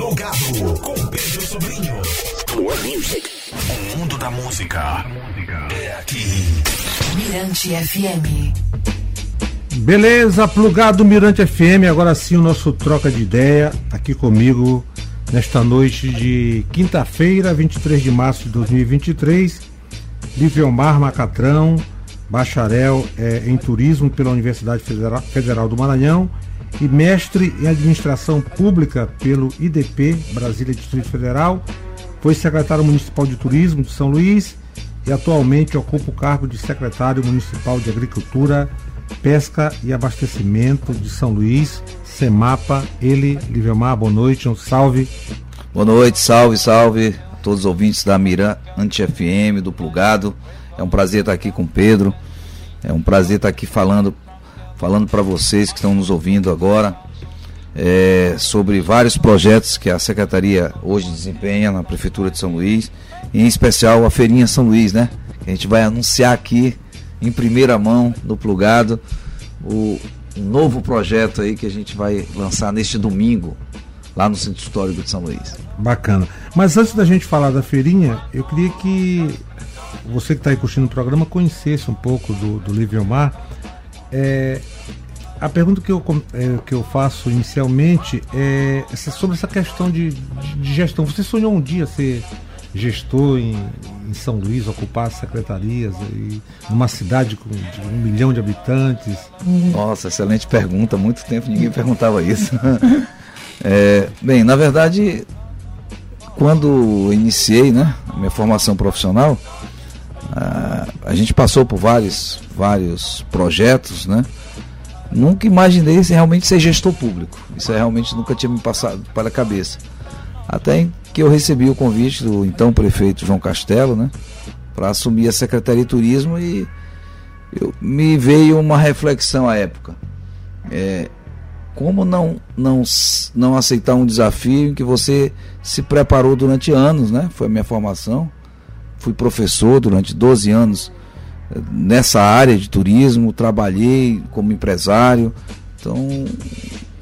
Plugado com Pedro Sobrinho. Plug Music. O mundo da música é aqui. Mirante FM. Beleza, plugado Mirante FM. Agora sim o nosso troca de ideia aqui comigo nesta noite de quinta-feira, 23 de março de 2023. Liviomar Macatrão, bacharel é, em turismo pela Universidade Federal, Federal do Maranhão e mestre em administração pública pelo IDP, Brasília Distrito Federal. Foi secretário municipal de turismo de São Luís e atualmente ocupa o cargo de secretário municipal de Agricultura, Pesca e Abastecimento de São Luís, Semapa. Ele, Liviomar, boa noite, um salve. Boa noite, salve, salve a todos os ouvintes da Mirante FM, do Plugado. É um prazer estar aqui com o Pedro. É um prazer estar aqui falando falando para vocês que estão nos ouvindo agora é, sobre vários projetos que a Secretaria hoje desempenha na Prefeitura de São Luís, em especial a Feirinha São Luís, né? A gente vai anunciar aqui em primeira mão no Plugado o novo projeto aí que a gente vai lançar neste domingo lá no Centro Histórico de São Luís. Bacana. Mas antes da gente falar da feirinha, eu queria que você que está aí curtindo o programa conhecesse um pouco do, do Livre Mar é, a pergunta que eu, é, que eu faço inicialmente é sobre essa questão de, de, gestão. Você sonhou um dia ser gestor em, em São Luís, ocupar secretarias e numa cidade com um milhão de habitantes? Nossa, excelente pergunta. muito tempo ninguém perguntava isso. é, bem, na verdade, quando iniciei né, a minha formação profissional, a, a gente passou por vários vários projetos, né? Nunca imaginei realmente ser gestor público. Isso realmente nunca tinha me passado pela cabeça. Até que eu recebi o convite do então prefeito João Castelo, né? Para assumir a Secretaria de Turismo e eu, me veio uma reflexão à época. É, como não, não, não aceitar um desafio em que você se preparou durante anos, né? Foi a minha formação. Fui professor durante 12 anos nessa área de turismo, trabalhei como empresário. Então,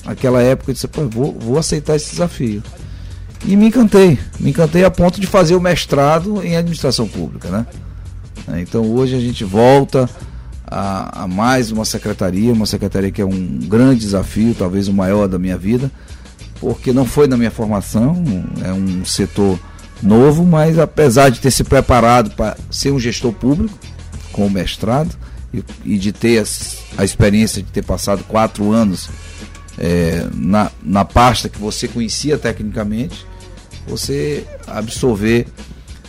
naquela época eu disse, Pô, vou, vou aceitar esse desafio. E me encantei, me encantei a ponto de fazer o mestrado em administração pública, né? Então hoje a gente volta a, a, mais uma secretaria, uma secretaria que é um grande desafio, talvez o maior da minha vida, porque não foi na minha formação, é um setor novo, mas apesar de ter se preparado para ser um gestor público, com o mestrado e, e de ter a, a, experiência de ter passado quatro anos é, na, na pasta que você conhecia tecnicamente, você absorver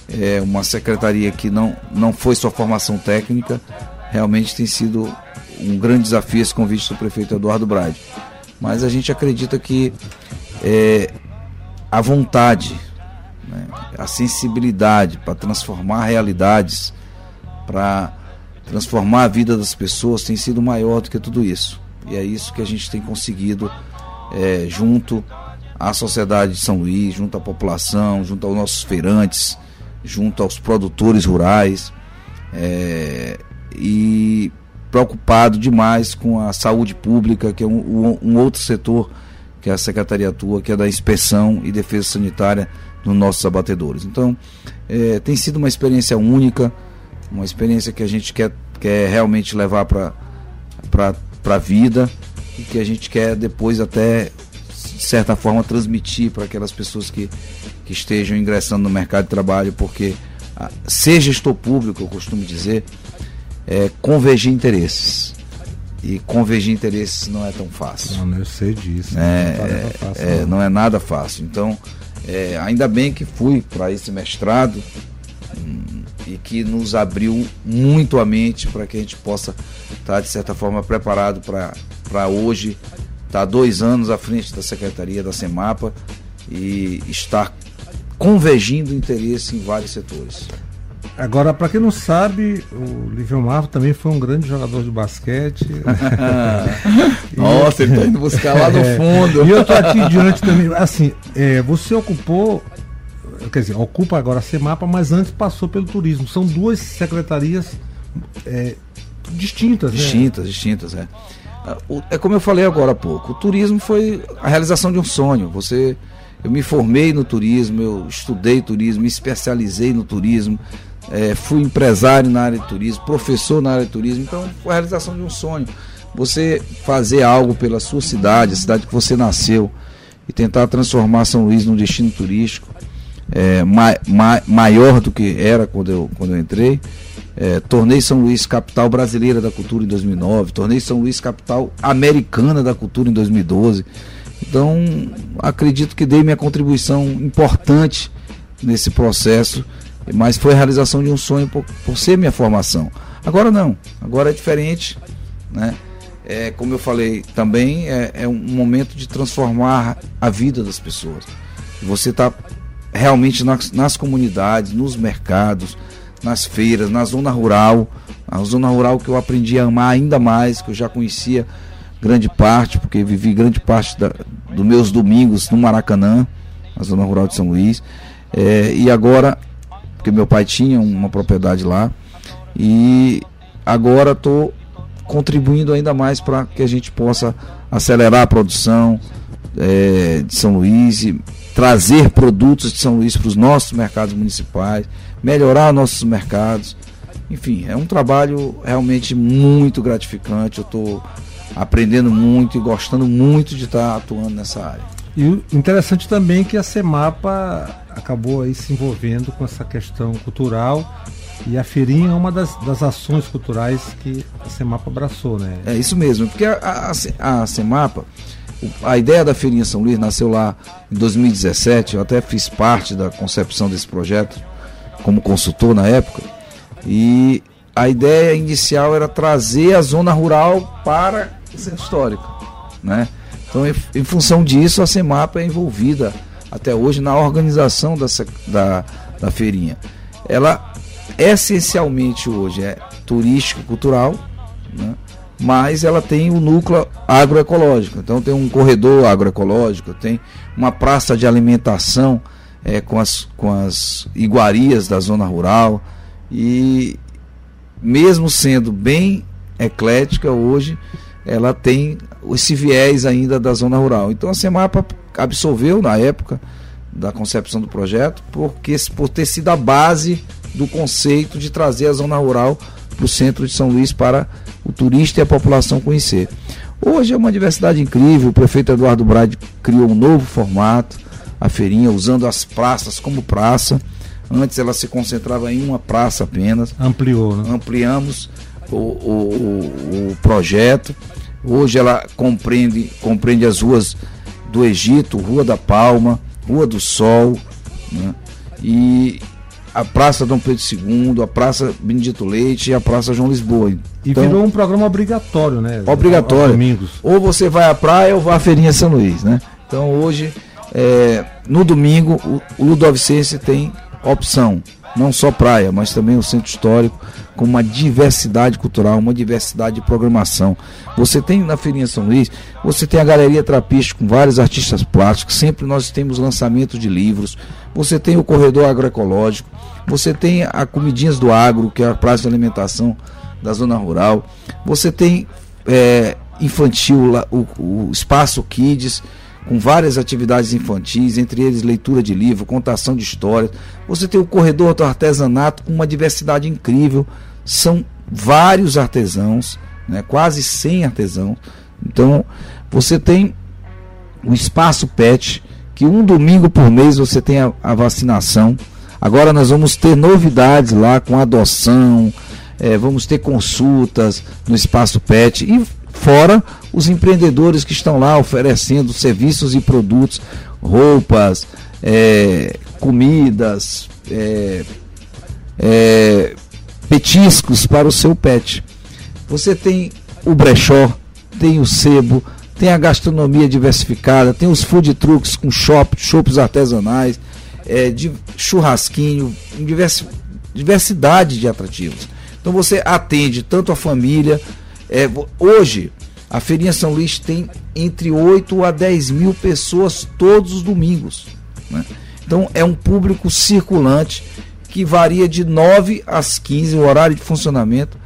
é, uma secretaria que não, não foi sua formação técnica, realmente tem sido um grande desafio esse convite do prefeito Eduardo Brade. Mas a gente acredita que é, a vontade, né, a sensibilidade para transformar realidades, para transformar a vida das pessoas tem sido maior do que tudo isso. E é isso que a gente tem conseguido é, junto à sociedade de São Luís, junto à população, junto aos nossos feirantes, junto aos produtores rurais é, e preocupado demais com a saúde pública, que é um, um, outro setor que a Secretaria atua, que é da inspeção e defesa sanitária dos nossos abatedores. Então, é, tem sido uma experiência única uma experiência que a gente quer, quer realmente levar para a vida e que a gente quer depois até, de certa forma, transmitir para aquelas pessoas que, que estejam ingressando no mercado de trabalho, porque a, ser gestor público, eu costumo dizer, é convergir interesses. E convergir interesses não é tão fácil. Não, eu sei disso. É, não, é, fácil, é, não. é nada fácil. Então, é, ainda bem que fui para esse mestrado, e que nos abriu muito a mente para que a gente possa estar, tá, de certa forma, preparado para hoje estar tá dois anos à frente da Secretaria da Semapa e estar convergindo interesse em vários setores. Agora, para quem não sabe, o Livio Marvo também foi um grande jogador de basquete. Nossa, ele está indo buscar lá no é. fundo. E eu estou aqui diante também. Assim, é, você ocupou quer dizer, ocupa agora a CEMAPA, mas antes passou pelo turismo. São duas secretarias é, distintas. Distintas, né? distintas, é. É como eu falei agora há pouco, o turismo foi a realização de um sonho. Você, Eu me formei no turismo, eu estudei turismo, me especializei no turismo, é, fui empresário na área de turismo, professor na área de turismo, então foi a realização de um sonho. Você fazer algo pela sua cidade, a cidade que você nasceu, e tentar transformar São Luís num destino turístico é, ma, ma, maior do que era quando eu, quando eu entrei. É, tornei São Luís capital brasileira da cultura em 2009, tornei São Luís capital americana da cultura em 2012. Então, acredito que dei minha contribuição importante nesse processo, mas foi a realização de um sonho por, por ser minha formação. Agora não, agora é diferente, né? É, como eu falei, também é, é um momento de transformar a vida das pessoas. Você está realmente nas, nas comunidades, nos mercados, nas feiras, na zona rural, a zona rural que eu aprendi a amar ainda mais, que eu já conhecia grande parte, porque vivi grande parte da, dos meus domingos no Maracanã, na zona rural de São Luís. É, e agora, porque meu pai tinha uma propriedade lá, e agora estou contribuindo ainda mais para que a gente possa acelerar a produção é, de São Luís e trazer produtos de São Luís para os nossos mercados municipais, melhorar nossos mercados. Enfim, é um trabalho realmente muito gratificante. Eu estou aprendendo muito e gostando muito de estar atuando nessa área. E interessante também é que a Semapa acabou aí se envolvendo com essa questão cultural e a feirinha é uma das, das ações culturais que a Semapa abraçou, né? É isso mesmo, porque a, a, a Semapa, a ideia da Feirinha São Luís nasceu lá em 2017, eu até fiz parte da concepção desse projeto como consultor na época, e a ideia inicial era trazer a zona rural para o centro histórico, né? Então, em, em função disso, a Semapa é envolvida até hoje na organização da, da, da feirinha. Ela essencialmente hoje é turística, cultural, né? Mas ela tem o um núcleo agroecológico. Então tem um corredor agroecológico, tem uma praça de alimentação é, com, as, com as iguarias da zona rural e mesmo sendo bem eclética hoje, ela tem esse viés ainda da zona rural. Então a Semapa absorveu na época da concepção do projeto, porque por ter sido a base do conceito de trazer a zona rural para o centro de São Luís para o turista e a população conhecer. Hoje é uma diversidade incrível, o prefeito Eduardo Brade criou um novo formato, a feirinha, usando as praças como praça. Antes ela se concentrava em uma praça apenas. Ampliou, né? Ampliamos o, o, o, projeto. Hoje ela compreende, compreende as ruas do Egito, Rua da Palma, Rua do Sol, né? e a Praça Dom Pedro II, a Praça Benedito Leite e a Praça João Lisboa. E então, virou um programa obrigatório, né? Obrigatório. Domingos. Ou você vai à praia ou vai à Feirinha São Luís, né? Então hoje, é, no domingo, o, o Ludovicense tem opção não só praia, mas também o centro histórico, com uma diversidade cultural, uma diversidade de programação. Você tem na Feirinha São Luís, você tem a Galeria Trapista com vários artistas plásticos, sempre nós temos lançamento de livros, você tem o Corredor Agroecológico, você tem a Comidinhas do Agro, que é a praça de alimentação da zona rural, você tem é, infantil, o, o Espaço Kids, com várias atividades infantis, entre eles leitura de livro, contação de histórias. Você tem o corredor do artesanato com uma diversidade incrível. São vários artesãos, né? quase 100 artesãos. Então, você tem o espaço PET, que um domingo por mês você tem a, a vacinação. Agora nós vamos ter novidades lá com adoção, é, vamos ter consultas no espaço PET e fora os empreendedores que estão lá oferecendo serviços e produtos, roupas, é, comidas, é, é, petiscos para o seu pet. Você tem o brechó, tem o sebo, tem a gastronomia diversificada, tem os food trucks com shop, shoppes artesanais, é, de churrasquinho, divers, diversidade de atrativos. Então você atende tanto a família é, hoje, a Feirinha São Luís tem entre 8 a 10 mil pessoas todos os domingos. Né? Então é um público circulante que varia de 9 às 15 o horário de funcionamento.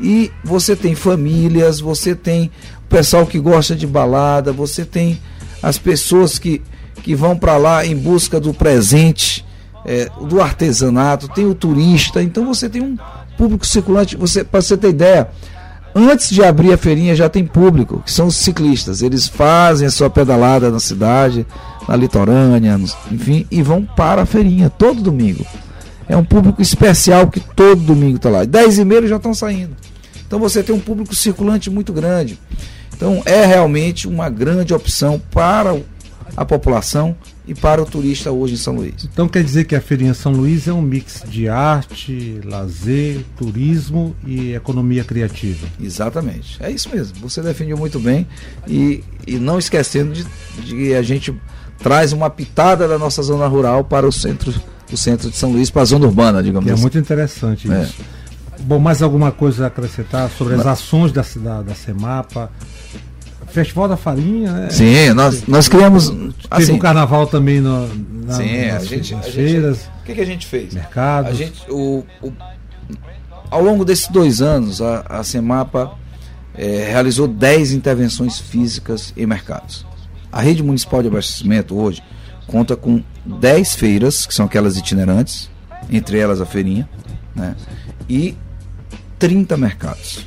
E você tem famílias, você tem o pessoal que gosta de balada, você tem as pessoas que, que vão para lá em busca do presente, é, do artesanato, tem o turista, então você tem um público circulante. Você, para você ter ideia, antes de abrir a feirinha já tem público, que são os ciclistas. Eles fazem a sua pedalada na cidade, na litorânea, enfim, e vão para a feirinha todo domingo. É um público especial que todo domingo está lá. Dez e meia já estão saindo. Então você tem um público circulante muito grande. Então é realmente uma grande opção para a população e para o turista hoje em São Luís. Então quer dizer que a Feirinha São Luís é um mix de arte, lazer, turismo e economia criativa. Exatamente. É isso mesmo. Você definiu muito bem e, e não esquecendo de, de a gente traz uma pitada da nossa zona rural para o centro, o centro de São Luís, para a zona urbana, digamos é assim. É muito interessante é. isso. Bom, mais alguma coisa a acrescentar sobre as ações da, da, da Semapa? Festival da Farinha, né? Sim, nós, nós criamos. Teve assim, um carnaval também no, na, sim, nas, a gente, nas feiras. O que, que, a gente fez? Mercados. A gente, o, o, ao longo desses dois anos, a, a Semapa é, realizou 10 intervenções físicas em mercados. A rede municipal de abastecimento hoje conta com 10 feiras, que são aquelas itinerantes, entre elas a feirinha, né? e 30 mercados.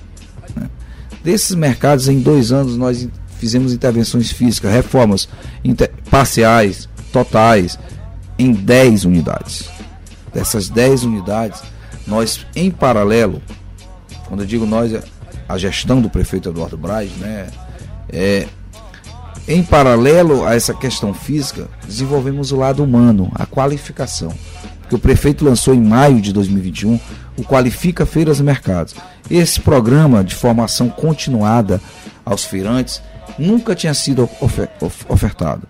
Desses mercados, em dois anos, nós fizemos intervenções físicas, reformas inter, parciais, totais, em 10 unidades. Dessas 10 unidades, nós, em paralelo, quando eu digo nós, é a gestão do prefeito Eduardo Braz, né, é, em paralelo a essa questão física, desenvolvemos o lado humano, a qualificação. Que o prefeito lançou em maio de 2021 o Qualifica Feiras e Mercados. Esse programa de formação continuada aos feirantes nunca tinha sido ofertado.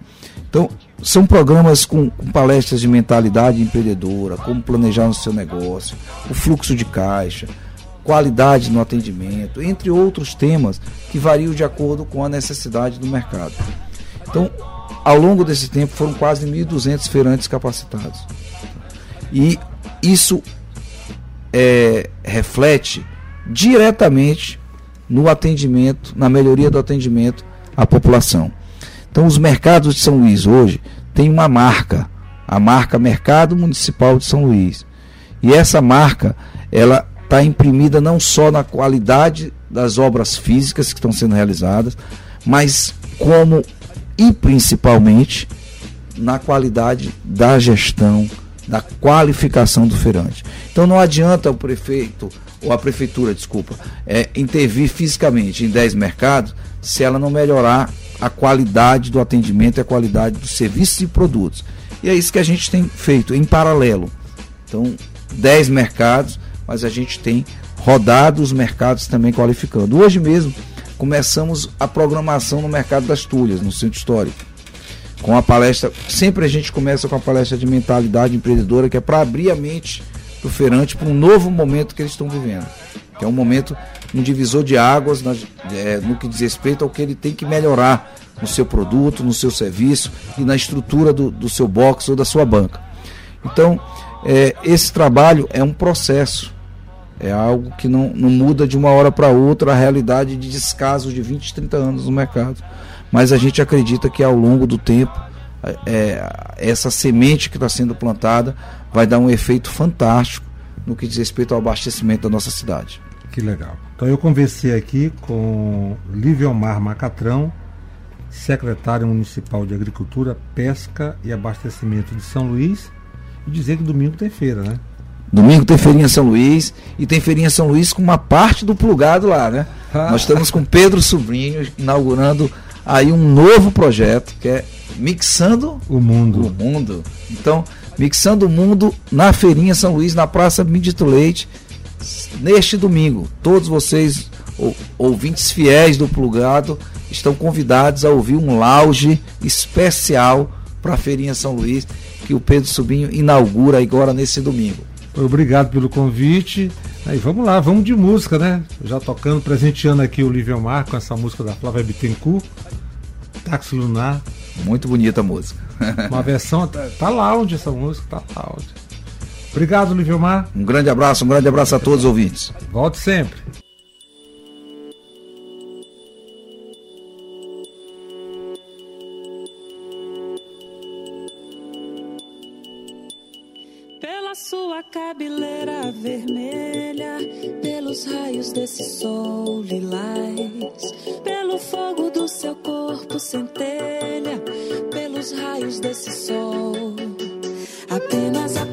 Então, são programas com, com, palestras de mentalidade empreendedora, como planejar o seu negócio, o fluxo de caixa, qualidade no atendimento, entre outros temas que variam de acordo com a necessidade do mercado. Então, ao longo desse tempo, foram quase 1.200 feirantes capacitados. E isso é, reflete diretamente no atendimento, na melhoria do atendimento à população. Então, os mercados de São Luís hoje têm uma marca, a marca Mercado Municipal de São Luís. E essa marca, ela está imprimida não só na qualidade das obras físicas que estão sendo realizadas, mas como e principalmente na qualidade da gestão, da qualificação do feirante. Então não adianta o prefeito ou a prefeitura, desculpa, é, intervir fisicamente em 10 mercados se ela não melhorar a qualidade do atendimento e a qualidade dos serviços e produtos. E é isso que a gente tem feito em paralelo. Então, 10 mercados mas a gente tem rodado os mercados também qualificando. Hoje mesmo começamos a programação no mercado das Tulhas, no centro histórico. Com a palestra, sempre a gente começa com a palestra de mentalidade empreendedora, que é para abrir a mente do feirante para um novo momento que eles estão vivendo. Que é um momento, um divisor de águas na, é, no que diz respeito ao que ele tem que melhorar no seu produto, no seu serviço e na estrutura do, do seu box ou da sua banca. Então, é, esse trabalho é um processo é algo que não, não muda de uma hora para outra a realidade de descaso de 20, 30 anos no mercado. Mas a gente acredita que ao longo do tempo, é, essa semente que está sendo plantada vai dar um efeito fantástico no que diz respeito ao abastecimento da nossa cidade. Que legal. Então eu conversei aqui com Liviomar Macatrão, secretário municipal de Agricultura, Pesca e Abastecimento de São Luís, e dizer que domingo tem feira, né? Domingo tem feirinha São Luís e tem feirinha São Luís com uma parte do plugado lá, né? Ah. Nós estamos com Pedro Sobrinho inaugurando aí um novo projeto que é Mixando o Mundo. O Mundo. Então, Mixando o Mundo na feirinha São Luís, na Praça Midito Leite, neste domingo. Todos vocês, ouvintes fiéis do plugado, estão convidados a ouvir um lounge especial para a feirinha São Luís que o Pedro Sobrinho inaugura agora nesse domingo. Obrigado pelo convite. Aí vamos lá, vamos de música, né? Já tocando, presenteando aqui o Lívio Mar com essa música da Flávia Bittencourt, Táxi Lunar. Muito bonita a música. Uma versão, tá, tá lounge essa música, tá lounge. Obrigado, Lívio Mar. Um grande abraço, um grande abraço a todos os ouvintes. Volte sempre. Desse sol. Apenas a